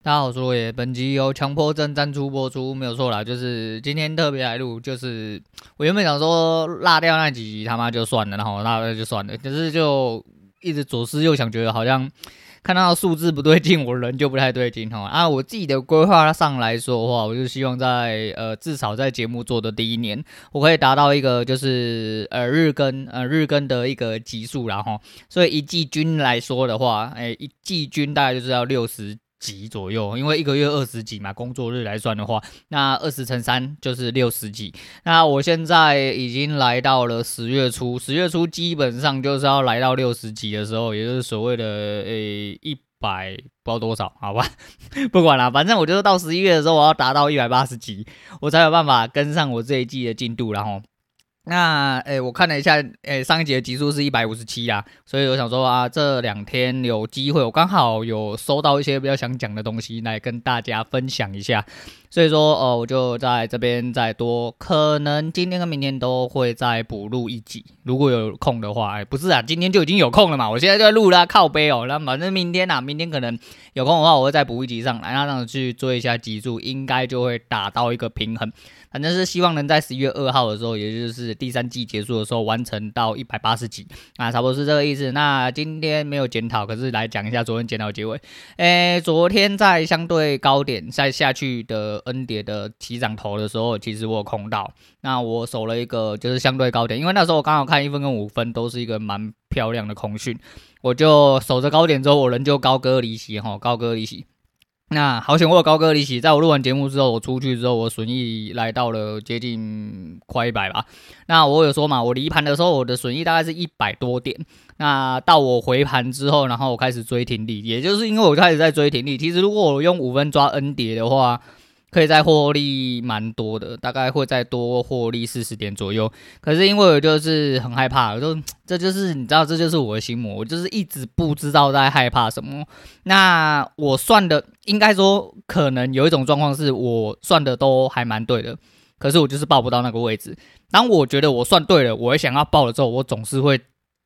大家好，我是罗爷。本集由强迫症赞助播出，没有错啦。就是今天特别来录，就是 我原本想说落掉那几集他妈就算了，然后落掉就算了。可是就一直左思右想，觉得好像看到数字不对劲，我人就不太对劲哈。啊，我自己的规划上来说的话，我就希望在呃至少在节目做的第一年，我可以达到一个就是呃日更呃日更的一个集数然后，所以一季均来说的话，哎、一季均大概就是要六十。几左右，因为一个月二十几嘛，工作日来算的话，那二十乘三就是六十几。那我现在已经来到了十月初，十月初基本上就是要来到六十几的时候，也就是所谓的诶一百不知道多少，好吧，不管了，反正我就是到十一月的时候，我要达到一百八十集，我才有办法跟上我这一季的进度，然后。那诶、我看了一下，诶、上一集的集数是一百五十七啊，所以我想说啊，这两天有机会，我刚好有收到一些比较想讲的东西来跟大家分享一下。所以说，呃，我就在这边再多，可能今天跟明天都会再补录一集，如果有空的话，哎，不是啊，今天就已经有空了嘛，我现在就在录啦，靠背哦，那反正明天啊，明天可能有空的话，我会再补一集上来，那这样去做一下集数，应该就会达到一个平衡。反正是希望能在十一月二号的时候，也就是第三季结束的时候，完成到一百八十集啊，差不多是这个意思。那今天没有检讨，可是来讲一下昨天检讨结尾。诶，昨天在相对高点再下去的。N 叠的起涨头的时候，其实我有空到，那我守了一个就是相对高点，因为那时候我刚好看一分跟五分都是一个蛮漂亮的空讯，我就守着高点之后，我人就高歌离席哈，高歌离席。那好险我有高歌离席，在我录完节目之后，我出去之后，我损益来到了接近快一百吧。那我有说嘛，我离盘的时候，我的损益大概是一百多点。那到我回盘之后，然后我开始追停利，也就是因为我开始在追停利。其实如果我用五分抓 N 叠的话，可以再获利蛮多的，大概会再多获利四十点左右。可是因为我就是很害怕，就 这就是你知道，这就是我的心魔，我就是一直不知道在害怕什么。那我算的应该说，可能有一种状况是我算的都还蛮对的，可是我就是报不到那个位置。当我觉得我算对了，我想要报了之后，我总是会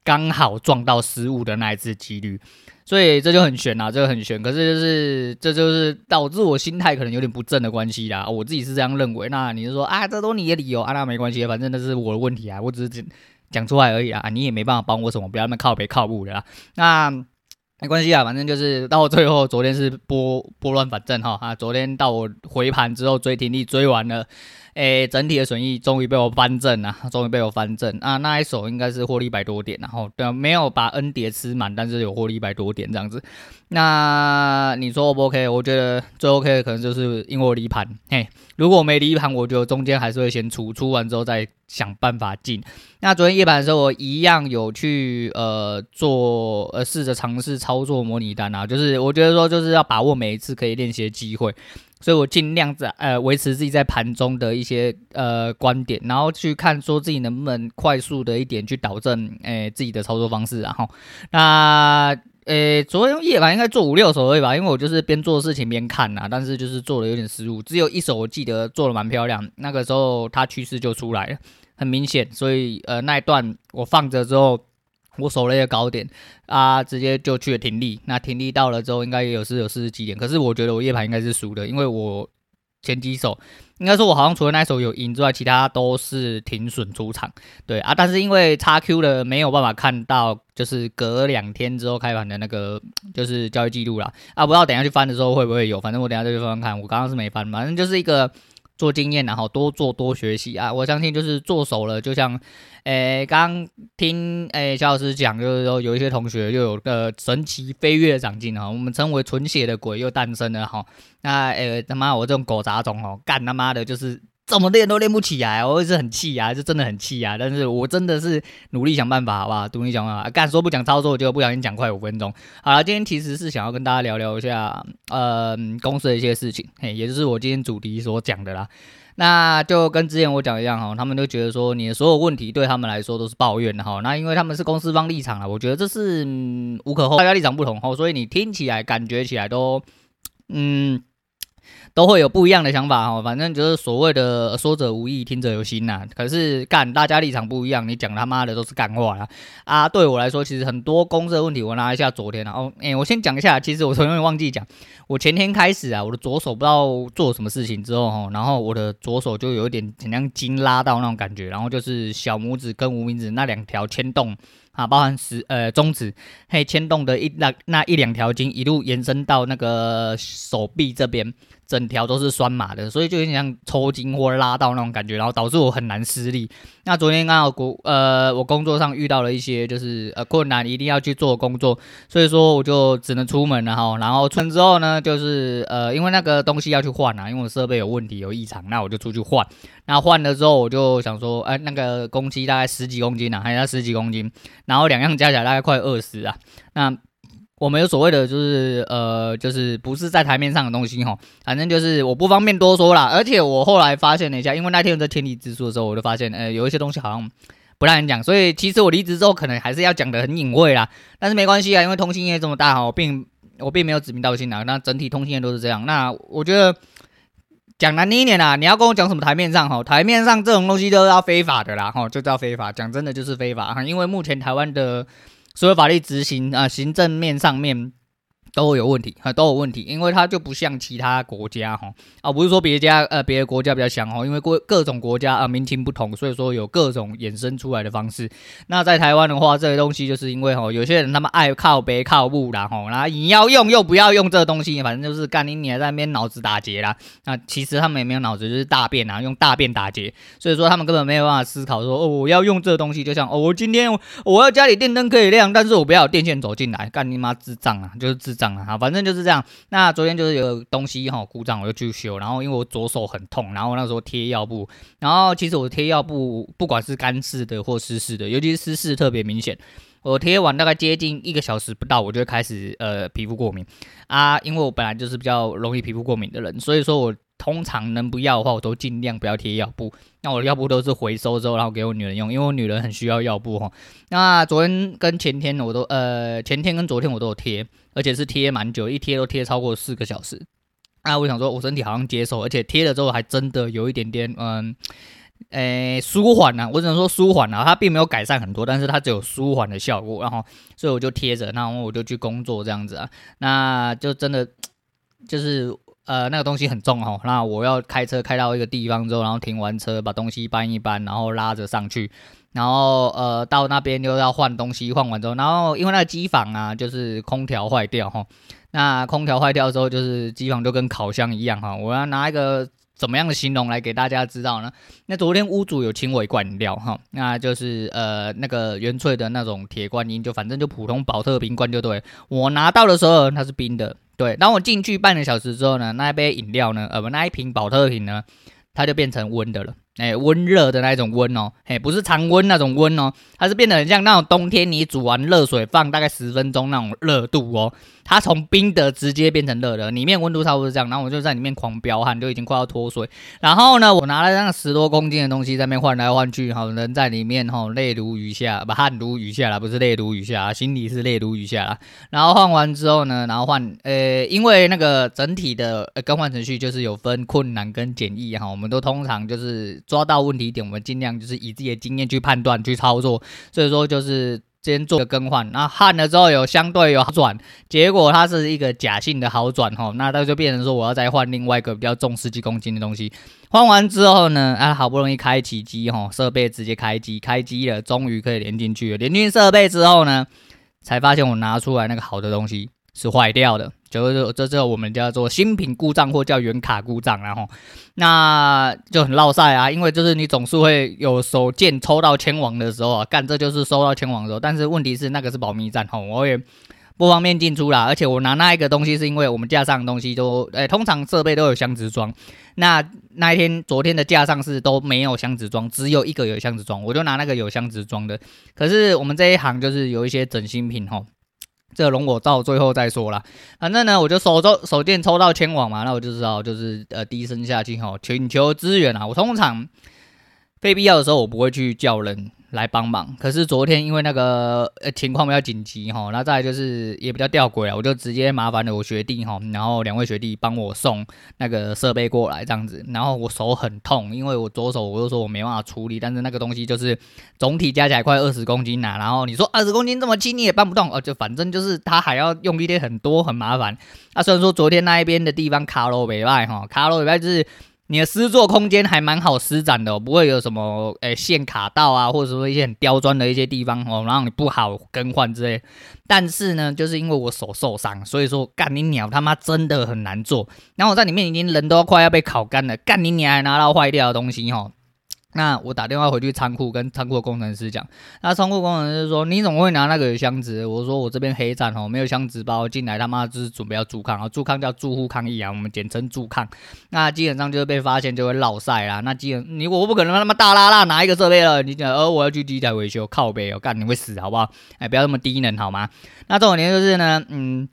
刚好撞到失误的那一次几率。所以这就很悬呐，这个很悬。可是就是这就是导致我心态可能有点不正的关系啦。我自己是这样认为。那你就说啊，这都你的理由啊，那没关系，反正那是我的问题啊，我只是讲出来而已啊，你也没办法帮我什么，不要那么靠北靠步的啦。那没关系啊，反正就是到最后，昨天是拨拨乱反正哈啊，昨天到我回盘之后追停利追完了。诶、整体的损益终于被我翻正了，终于被我翻正啊！那一手应该是获利一百多点，然后对，没有把 N 叠吃满，但是有获利一百多点这样子。那你说 O 不 OK？我觉得最 OK 的可能就是因为我离盘，嘿，如果我没离盘，我觉得中间还是会先出，出完之后再想办法进。那昨天夜盘的时候，我一样有去呃做呃试着尝试操作模拟单啊，就是我觉得说就是要把握每一次可以练习的机会。所以我尽量在呃维持自己在盘中的一些呃观点，然后去看说自己能不能快速的一点去导正诶、自己的操作方式，然后那呃昨天夜盘应该做五六手而已吧，因为我就是边做事情边看呐、啊，但是就是做的有点失误，只有一手我记得做的蛮漂亮，那个时候它趋势就出来了，很明显，所以呃那一段我放着之后。我守了一个高点啊，直接就去了停利。那停利到了之后，应该也有是有四十几点。可是我觉得我夜盘应该是输的，因为我前几手应该说我好像除了那一手有赢之外，其他都是停损出场。对啊，但是因为 XQ 的没有办法看到，就是隔两天之后开盘的那个 就是交易记录啦。啊，不知道等下去翻的时候会不会有，反正我等下再去翻翻看。我刚刚是没翻，反正就是一个。做经验，然后多做多学习啊！我相信就是做熟了，就像，诶，刚听诶肖老师讲，就是说有一些同学又有个神奇飞跃的长进哈，我们称为纯血的鬼又诞生了哈。那诶他妈我这种狗杂种哦，干他妈的就是。怎么练都练不起来，我也是很气啊，是真的很气啊！但是我真的是努力想办法，好吧？努力想办法，干说不讲操作，我就不小心讲快五分钟。好了，今天其实是想要跟大家聊聊一下，呃，公司的一些事情，嘿，也就是我今天主题所讲的啦。那就跟之前我讲一样哈，他们都觉得说你的所有问题对他们来说都是抱怨的哈。那因为他们是公司方立场了，我觉得这是、嗯、无可厚非，大家立场不同哈，所以你听起来感觉起来都，嗯。都会有不一样的想法哈，反正就是所谓的说者无意，听者有心呐。可是干，大家立场不一样，你讲他妈的都是干话啦啊！对我来说，其实很多公司的问题，我拿一下昨天啊，哦，哎，我先讲一下，其实我昨天忘记讲，我前天开始啊，我的左手不知道做什么事情之后哈，然后我的左手就有一点很像筋拉到那种感觉，然后就是小拇指跟无名指那两条牵动。啊，包含十呃中指，嘿牵动的一那那一两条筋，一路延伸到那个手臂这边，整条都是酸麻的，所以就有点像抽筋或拉到那种感觉，然后导致我很难施力。那昨天刚好工呃我工作上遇到了一些就是呃困难，一定要去做工作，所以说我就只能出门了哈。然后出门之后呢，就是呃因为那个东西要去换啊，因为我设备有问题有异常，那我就出去换。那换了之后，我就想说，哎，那个工期大概十几公斤啊，还要十几公斤。然后两样加起来大概快二十啊。那我们有所谓的，就是呃，就是不是在台面上的东西哈。反正就是我不方便多说啦。而且我后来发现了一下，因为那天我在天体之书的时候，我就发现，呃，有一些东西好像不太能讲。所以其实我离职之后，可能还是要讲得很隐晦啦。但是没关系啊，因为通信业这么大哈，我并我并没有指名道姓啊。那整体通信业都是这样。那我觉得讲难听一点啦，你要跟我讲什么台面上哈？台面上这种东西都要非法的啦哈，就叫非法。讲真的就是非法，因为目前台湾的。所有法律执行啊，行政面上面。都有问题啊，都有问题，因为它就不像其他国家哈啊，不是说别家呃别的国家比较强哈，因为各各种国家啊民情不同，所以说有各种衍生出来的方式。那在台湾的话，这个东西就是因为哈，有些人他们爱靠北靠母啦哈，然后你要用又不要用这东西，反正就是干你你还在那边脑子打结啦。那其实他们也没有脑子，就是大便啊，用大便打结，所以说他们根本没有办法思考说哦，我要用这东西，就像哦，我今天我要家里电灯可以亮，但是我不要有电线走进来，干你妈智障啊，就是智障。啊，反正就是这样。那昨天就是有东西哈故障，我就去修。然后因为我左手很痛，然后那时候贴药布。然后其实我贴药布，不管是干式的或湿式的，尤其是湿式特别明显。我贴完大概接近一个小时不到，我就开始呃皮肤过敏啊。因为我本来就是比较容易皮肤过敏的人，所以说我通常能不要的话，我都尽量不要贴药布。那我的药布都是回收之后，然后给我女人用，因为我女人很需要药布哈。那昨天跟前天我都呃前天跟昨天我都有贴。而且是贴蛮久，一贴都贴超过四个小时。啊，我想说，我身体好像接受，而且贴了之后还真的有一点点，嗯，诶，舒缓啊。我只能说舒缓啊，它并没有改善很多，但是它只有舒缓的效果。然后，所以我就贴着，然后我就去工作这样子啊。那就真的就是呃，那个东西很重哦。那我要开车开到一个地方之后，然后停完车，把东西搬一搬，然后拉着上去。然后呃，到那边又要换东西，换完之后，然后因为那个机房啊，就是空调坏掉哈。那空调坏掉之后，就是机房就跟烤箱一样哈。我要拿一个怎么样的形容来给大家知道呢？那昨天屋主有请我一罐饮料哈，那就是呃那个原萃的那种铁观音，就反正就普通宝特瓶罐就对。我拿到的时候它是冰的，对。当我进去半个小时之后呢，那一杯饮料呢，呃不，那一瓶保特瓶呢，它就变成温的了。哎，温热的那一种温哦，嘿，不是常温那种温哦，它是变得很像那种冬天你煮完热水放大概十分钟那种热度哦。它从冰的直接变成热的，里面温度差不多是这样，然后我就在里面狂飙汗，就已经快要脱水。然后呢，我拿了那十多公斤的东西在那边换来换去，哈，人在里面哈，泪如雨下，不汗如雨下啦，不是泪如雨下，心里是泪如雨下啦。然后换完之后呢，然后换，呃，因为那个整体的更换程序就是有分困难跟简易哈，我们都通常就是抓到问题点，我们尽量就是以自己的经验去判断去操作，所以说就是。先做个更换，那焊了之后有相对有好转，结果它是一个假性的好转哈，那它就变成说我要再换另外一个比较重十几公斤的东西，换完之后呢，啊好不容易开启机哈，设备直接开机，开机了，终于可以连进去了，连进设备之后呢，才发现我拿出来那个好的东西是坏掉的。就这这我们叫做新品故障或叫原卡故障，然后那就很落赛啊，因为就是你总是会有手贱抽到千王的时候啊，干这就是收到千王的时候，但是问题是那个是保密站哈，我也不方便进出啦，而且我拿那一个东西是因为我们架上的东西都诶、通常设备都有箱子装，那那一天昨天的架上是都没有箱子装，只有一个有箱子装，我就拿那个有箱子装的，可是我们这一行就是有一些整新品哈。这个容我到最后再说啦。反正呢，我就手抽手电抽到天网嘛，那我就知道就是呃低声下气吼，请求支援啊。我通常非必要的时候我不会去叫人来帮忙。可是昨天因为那个呃情况比较紧急哈，那再就是也比较吊诡啊，我就直接麻烦了我学弟哈，然后两位学弟帮我送那个设备过来这样子。然后我手很痛，因为我左手我就说我没办法处理，但是那个东西就是总体加起来快二十公斤呐、然后你说二十公斤这么轻你也搬不动，哦，就反正就是他还要用力点很多，很麻烦。那、啊、虽然说昨天那一边的地方卡罗北外哈，卡罗北外就是。你的施作空间还蛮好施展的，不会有什么诶、线卡到啊，或者说一些很刁钻的一些地方哦，然后你不好更换之类。但是呢，就是因为我手受伤，所以说干你鸟他妈真的很难做。然后我在里面已经人都快要被烤干了，干你鸟还拿到坏掉的东西哦。那我打电话回去仓库，跟仓库工程师讲。那仓库工程师说：“你怎么会拿那个箱子？”我说：“我这边黑站哦，没有箱子包进来，他妈就是准备要住抗啊！住抗叫住户抗议啊，我们简称住抗。那基本上就是被发现就会落赛啦。那基本你我不可能他妈大拉拉拿一个设备了，你讲呃我要去机台维修靠北哦，干你会死好不好？哎，不要那么低能好吗？那这种年就是呢，嗯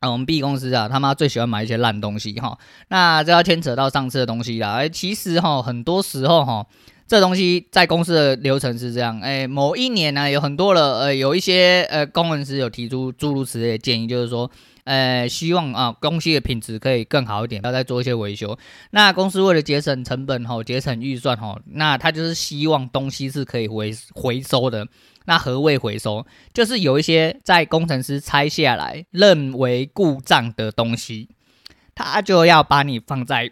啊，我们 B 公司啊，他妈最喜欢买一些烂东西哈。那这要牵扯到上次的东西啦。哎，其实哈，很多时候哈。这东西在公司的流程是这样，哎，某一年呢，有很多的呃，有一些呃工程师有提出诸如此类的建议，就是说，呃，希望啊，东西的品质可以更好一点，要再做一些维修。那公司为了节省成本吼，节省预算吼，那他就是希望东西是可以回回收的。那何谓回收？就是有一些在工程师拆下来认为故障的东西，他就要把你放在。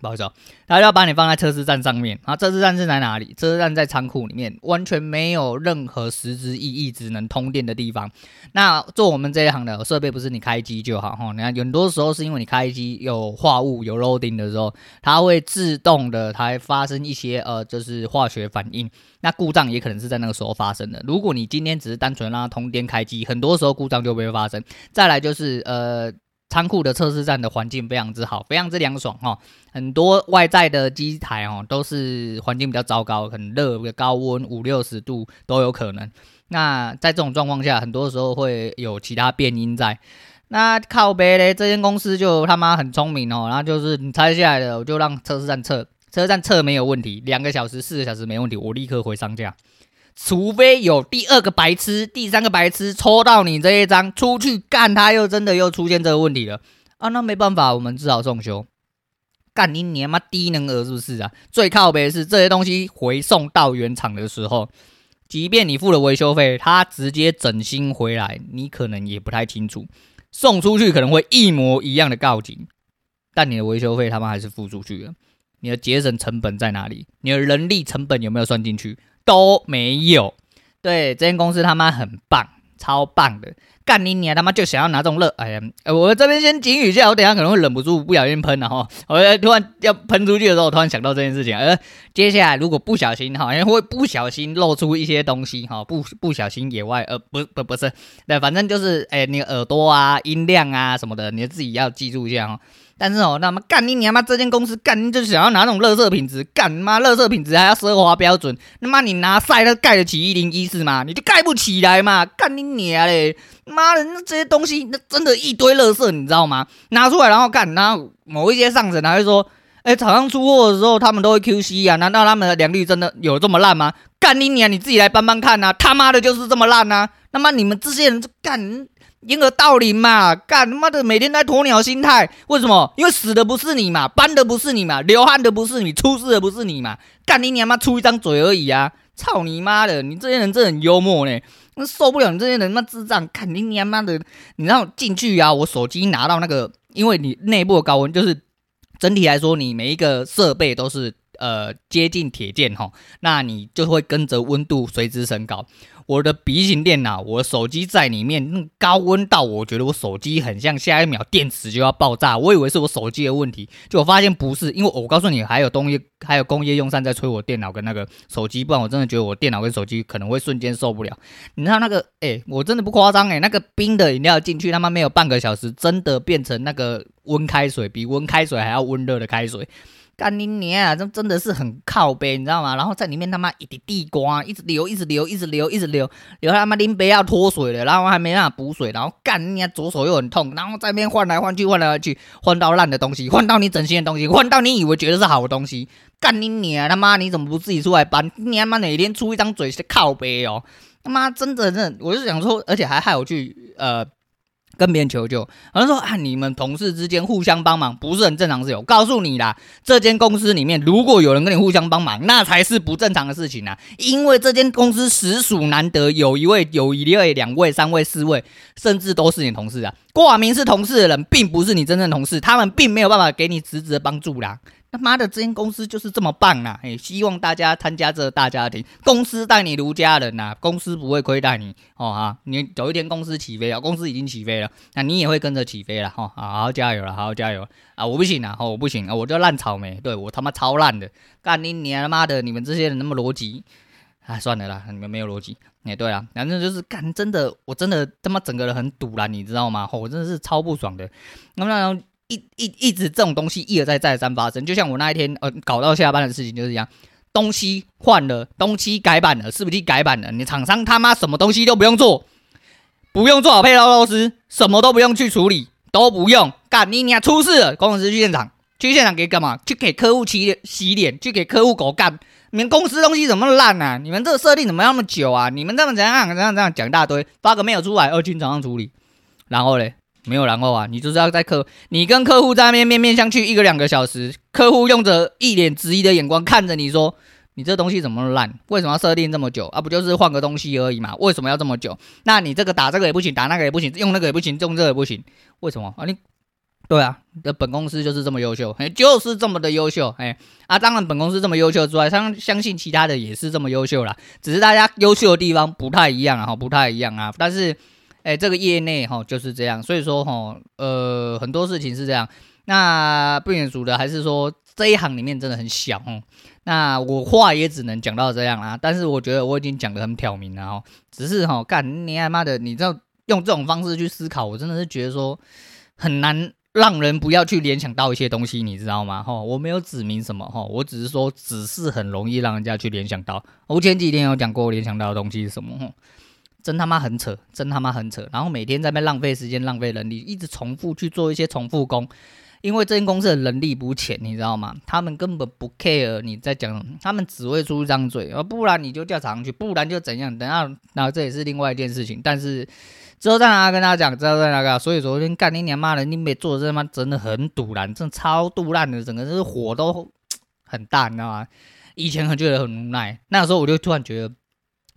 不好意思哦，他要把你放在测试站上面，然后测试站是在哪里？测试站在仓库里面，完全没有任何实质意义，只能通电的地方。那做我们这一行的设备，不是你开机就好哈。你看，很多时候是因为你开机有化物有 loading 的时候，它会自动的，它会发生一些呃，就是化学反应。那故障也可能是在那个时候发生的。如果你今天只是单纯让它通电开机，很多时候故障就不会发生。再来就是呃。仓库的测试站的环境非常之好，非常之凉爽哈。很多外在的机台哦，都是环境比较糟糕，很热，高温五六十度都有可能。那在这种状况下，很多时候会有其他变音在。那靠北嘞，这间公司就他妈很聪明哦，然后就是你拆下来的，我就让测试站测，测试站测没有问题，两个小时、四个小时没问题，我立刻回商家。除非有第二个白痴、第三个白痴抽到你这一张出去干，他又真的又出现这个问题了啊！那没办法，我们只好送修。干你你妈低能儿是不是啊？最靠北的是这些东西回送到原厂的时候，即便你付了维修费，他直接整新回来，你可能也不太清楚。送出去可能会一模一样的告警，但你的维修费他们还是付出去了。你的节省成本在哪里？你的人力成本有没有算进去？都没有，对，这间公司他妈很棒，超棒的，干你娘他妈就想要拿这种乐，哎呀，我这边先警语一下，我等下可能会忍不住不小心喷了哈，我突然要喷出去的时候，突然想到这件事情，呃，接下来如果不小心哈，会不小心露出一些东西哈，不不小心野外，呃，不不不是，对，反正就是，哎，你耳朵啊，音量啊什么的，你自己要记住一下哦。但是哦，那么干你娘妈！这间公司干你就想要拿那种垃圾品质，干妈垃圾品质还要奢华标准，他妈你拿赛它盖得起一零一四吗？你就盖不起来嘛！干你娘嘞！妈的，那这些东西那真的一堆垃圾，你知道吗？拿出来然后干，然后某一些上层还会说，哎，厂商出货的时候他们都会 QC 啊，难道他们的良率真的有这么烂吗？干你娘！你自己来帮帮看呐、啊，他妈的就是这么烂呐、啊！那么你们这些人就干。掩耳盗铃嘛，干他妈的每天在鸵鸟心态，为什么？因为死的不是你嘛，搬的不是你嘛，流汗的不是你，出事的不是你嘛，干你娘妈出一张嘴而已啊！操你妈的，你这些人真很幽默呢，那受不了你这些人妈智障，干你娘妈的，你让我进去啊，我手机拿到那个，因为你内部的高温就是整体来说，你每一个设备都是呃接近铁键哈，那你就会跟着温度随之升高。我的笔型电脑，我的手机在里面，那高温到我觉得我手机很像下一秒电池就要爆炸。我以为是我手机的问题，就我发现不是，因为我告诉你，还有东西，还有工业用扇在吹我电脑跟那个手机，不然我真的觉得我电脑跟手机可能会瞬间受不了。你知道那个，哎、我真的不夸张，哎，那个冰的饮料进去，他妈没有半个小时，真的变成那个温开水，比温开水还要温热的开水。干你娘啊！这真的是很靠背，你知道吗？然后在里面他妈一滴地瓜，一直流，一直流，一直流，一直流，流他妈拎杯要脱水了，然后还没办法补水，然后干你娘左手又很痛，然后在那边换来换去，换来换去，换到烂的东西，换到你整新的东西，换到你以为觉得是好的东西，干你娘他妈！你怎么不自己出来搬？你他妈哪天出一张嘴是靠背哦？他妈真的真的，我就想说，而且还害我去呃。跟别人求救，有人说啊，你们同事之间互相帮忙不是很正常事。我告诉你啦，这间公司里面如果有人跟你互相帮忙，那才是不正常的事情啊！因为这间公司实属难得，有一位、有一位、两位、三位、四位，甚至都是你同事啊。挂名是同事的人，并不是你真正同事，他们并没有办法给你实质的帮助啦。他妈的，这间公司就是这么棒啊！哎，希望大家参加这个大家庭，公司待你如家人呐、公司不会亏待你哦哈！你有一天公司起飞了，公司已经起飞了，那你也会跟着起飞了哈！好好加油了，好好加油啊！我不行了啊，我不行啊，我就烂草莓，对我他妈超烂的，干你你他妈的，你们这些人那么逻辑，啊，算了啦，你们没有逻辑，哎，对啊，反正就是干，真的，我真的他妈整个人很堵了，你知道吗？吼我真的是超不爽的，那么。一一一直这种东西一而再再而三发生，就像我那一天呃搞到下班的事情就是一样，东西换了，东西改版了，是不是改版了？你厂商他妈什么东西都不用做，不用做好配套螺丝，什么都不用去处理，都不用干，你你出事了，工程师去现场，去现场给干嘛？去给客户洗洗脸，去给客户狗干。你们公司东西怎么烂啊？你们这个设定怎么那么久啊？你们这么怎样怎样怎样讲一大堆，发个没有出来，二军厂商处理，然后嘞？没有然后啊，你就是要在客，你跟客户在那边面面相觑一个两个小时，客户用着一脸质疑的眼光看着你说，你这东西怎么烂？为什么要设定这么久啊？不就是换个东西而已嘛？为什么要这么久？那你这个打这个也不行，打那个也不行，用那个也不行，用这个也不行，为什么啊？你对啊，的本公司就是这么优秀，哎，就是这么的优秀，哎啊，当然本公司这么优秀之外，相相信其他的也是这么优秀啦，只是大家优秀的地方不太一样啊，不太一样啊，但是。哎，这个业内哈就是这样，所以说哈，呃，很多事情是这样。那不免俗的还是说这一行里面真的很小哦，那我话也只能讲到这样啦。但是我觉得我已经讲得很挑明了哦，只是哈，干你他妈的，你知道用这种方式去思考，我真的是觉得说很难让人不要去联想到一些东西，你知道吗？哈，我没有指明什么哈，我只是说只是很容易让人家去联想到。我前几天有讲过联想到的东西是什么？真他妈很扯，真他妈很扯。然后每天在那浪费时间、浪费人力，一直重复去做一些重复工，因为这间公司的能力不浅，你知道吗？他们根本不 care 你在讲，他们只会出一张嘴，不然你就调查上去，不然就怎样？等下，然后这也是另外一件事情。但是之后再拿跟大家讲，之后再那个，所以昨天干你娘妈的，你没做这他妈真的很堵烂，真的超赌烂的，整个就是火都很大，你知道吗？以前很觉得很无奈，那时候我就突然觉得。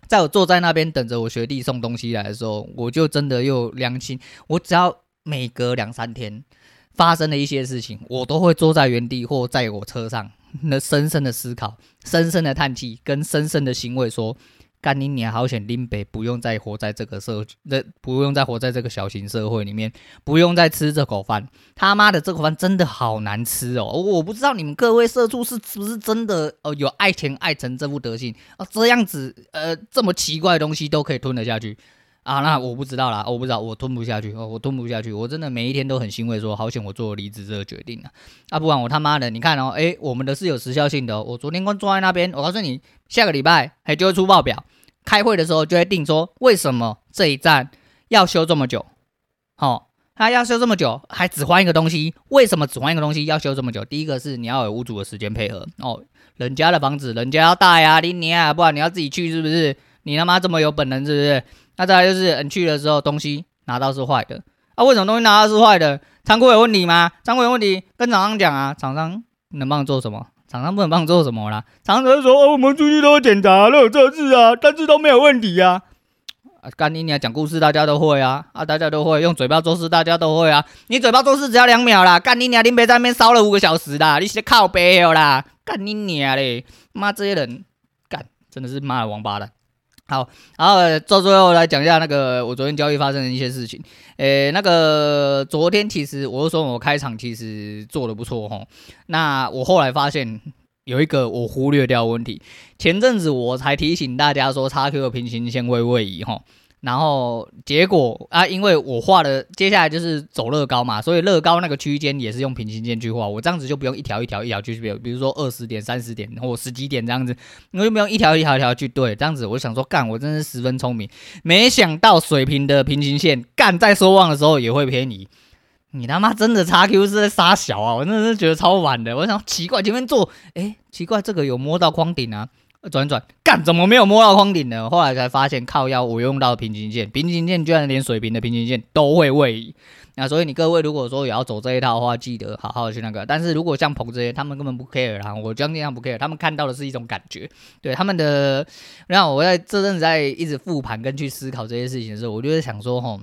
在我坐在那边等着我学弟送东西来的时候，我就真的又良心。我只要每隔两三天发生了一些事情，我都会坐在原地或在我车上，那深深的思考、深深的叹气跟深深的欣慰，说。干你娘！好险，林北不用再活在这个社，那不用再活在这个小型社会里面，不用再吃这口饭。他妈的，这口饭真的好难吃哦！我不知道你们各位社畜是不是真的哦，有爱钱爱成这副德行啊？这样子呃，这么奇怪的东西都可以吞得下去啊？那我不知道啦，我不知道，我吞不下去哦，我吞不下去。我真的每一天都很欣慰，说好险我做离职这个决定啊！啊，不然我他妈的，你看哦，诶，我们的是有时效性的。我昨天刚坐在那边，我告诉你，下个礼拜还就会出报表。开会的时候就会定说，为什么这一站要修这么久？好、哦，他要修这么久，还只换一个东西，为什么只换一个东西要修这么久？第一个是你要有屋主的时间配合哦，人家的房子人家要带呀，你你啊，不然你要自己去是不是？你他妈这么有本能是不是？那再来就是你去的时候东西拿到是坏的啊？为什么东西拿到是坏的？仓库有问题吗？仓库有问题跟厂商讲啊，厂商能帮你做什么？厂商不能帮你做什么啦？厂商说：“，我们出去都检查，都有测试啊，但是都没有问题呀。”啊，干你娘讲故事，大家都会啊，啊，大家都会用嘴巴做事，大家都会啊。你嘴巴做事只要两秒啦，干你娘，你别在那边烧了五个小时啦，你是靠北哦啦，干你娘嘞！妈，这些人干真的是妈的王八蛋。好，然后到最后来讲一下那个我昨天交易发生的一些事情。诶，那个昨天其实我就说我开场其实做的不错哦。那我后来发现有一个我忽略掉问题。前阵子我才提醒大家说叉 Q 的平行线会位移哈。然后结果啊，因为我画的接下来就是走乐高嘛，所以乐高那个区间也是用平行线去画，我这样子就不用一条一条一条去，比比如说二十点、三十点或十几点这样子，我就不用一条一条一条去对，这样子我想说干，我真是十分聪明，没想到水平的平行线干在收望的时候也会偏移。你他妈真的叉 Q 是在杀小啊！我真的是觉得超晚的。我想奇怪，前面做，哎，奇怪，这个有摸到框顶啊？转转，干，怎么没有摸到框顶呢？后来才发现，靠腰我用到平行线，平行线居然连水平的平行线都会位移。那所以你各位如果说也要走这一套的话，记得好好去那个。但是如果像鹏这些，他们根本不 care 啦，我将尽量不 care，他们看到的是一种感觉。对他们的，然后我在这阵子在一直复盘跟去思考这些事情的时候，我就在想说，吼。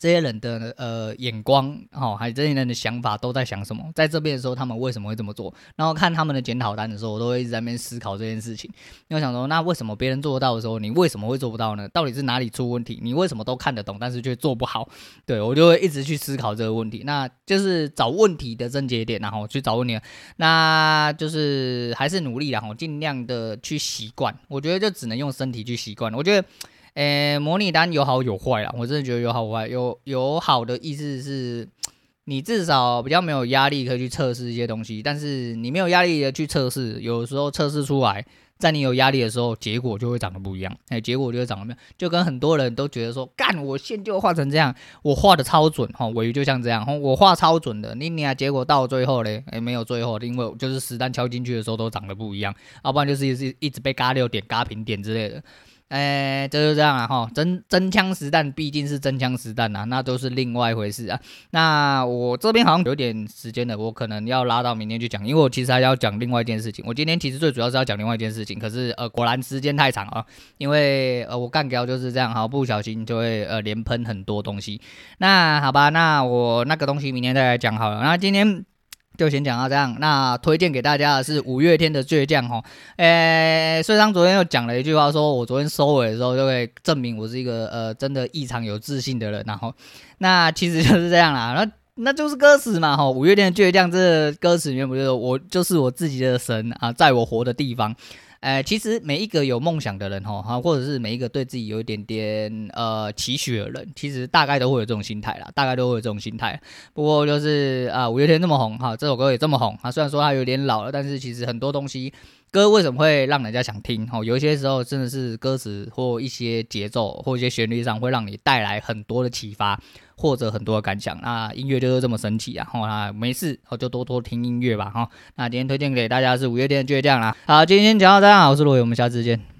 这些人的呃眼光，哦，还有这些人的想法都在想什么？在这边的时候，他们为什么会这么做？然后看他们的检讨单的时候，我都会一直在那边思考这件事情。因为想说，那为什么别人做得到的时候，你为什么会做不到呢？到底是哪里出问题？你为什么都看得懂，但是却做不好？对，我就会一直去思考这个问题。那就是找问题的症结点，然后去找问题。那就是还是努力，然后尽量的去习惯。我觉得就只能用身体去习惯。我觉得。诶，模拟单有好有坏啦，我真的觉得有好有坏。有有好的意思是，你至少比较没有压力可以去测试一些东西，但是你没有压力的去测试，有时候测试出来，在你有压力的时候，结果就会长得不一样。诶，结果就会长得不一样，就跟很多人都觉得说，干，我线就画成这样，我画的超准哈，我鱼就像这样，我画超准的，你你啊，结果到最后嘞，诶，没有最后，因为就是实弹敲进去的时候都长得不一样，要不然就是一直一直被嘎六点、嘎平点之类的。哎，这就这样啊哈，真真枪实弹毕竟是真枪实弹啊，那都是另外一回事啊。那我这边好像有点时间了，我可能要拉到明天去讲，因为我其实还要讲另外一件事情。我今天其实最主要是要讲另外一件事情，可是呃，果然时间太长啊，因为呃，我干掉就是这样，好不小心就会呃连喷很多东西。那好吧，那我那个东西明天再来讲好了。那今天。就先讲到这样。那推荐给大家的是五月天的《倔强》吼。诶，虽然昨天又讲了一句话，说我昨天收尾的时候就会证明我是一个呃真的异常有自信的人。然后，那其实就是这样啦。那那就是歌词嘛吼。五月天的《倔强》这歌词里面不就是我就是我自己的神啊，在我活的地方。呃，其实每一个有梦想的人哈，或者是每一个对自己有一点点呃期许的人，其实大概都会有这种心态啦，大概都会有这种心态。不过就是啊，五月天这么红哈，这首歌也这么红啊，虽然说它有点老了，但是其实很多东西歌为什么会让人家想听哦？有一些时候真的是歌词或一些节奏或一些旋律上会让你带来很多的启发。或者很多的感想，那音乐就是这么神奇啊！哈，那没事，我就多多听音乐吧，哈。那今天推荐给大家是五月天的倔强啦。好，今天讲到这样，我是罗伟，我们下次见。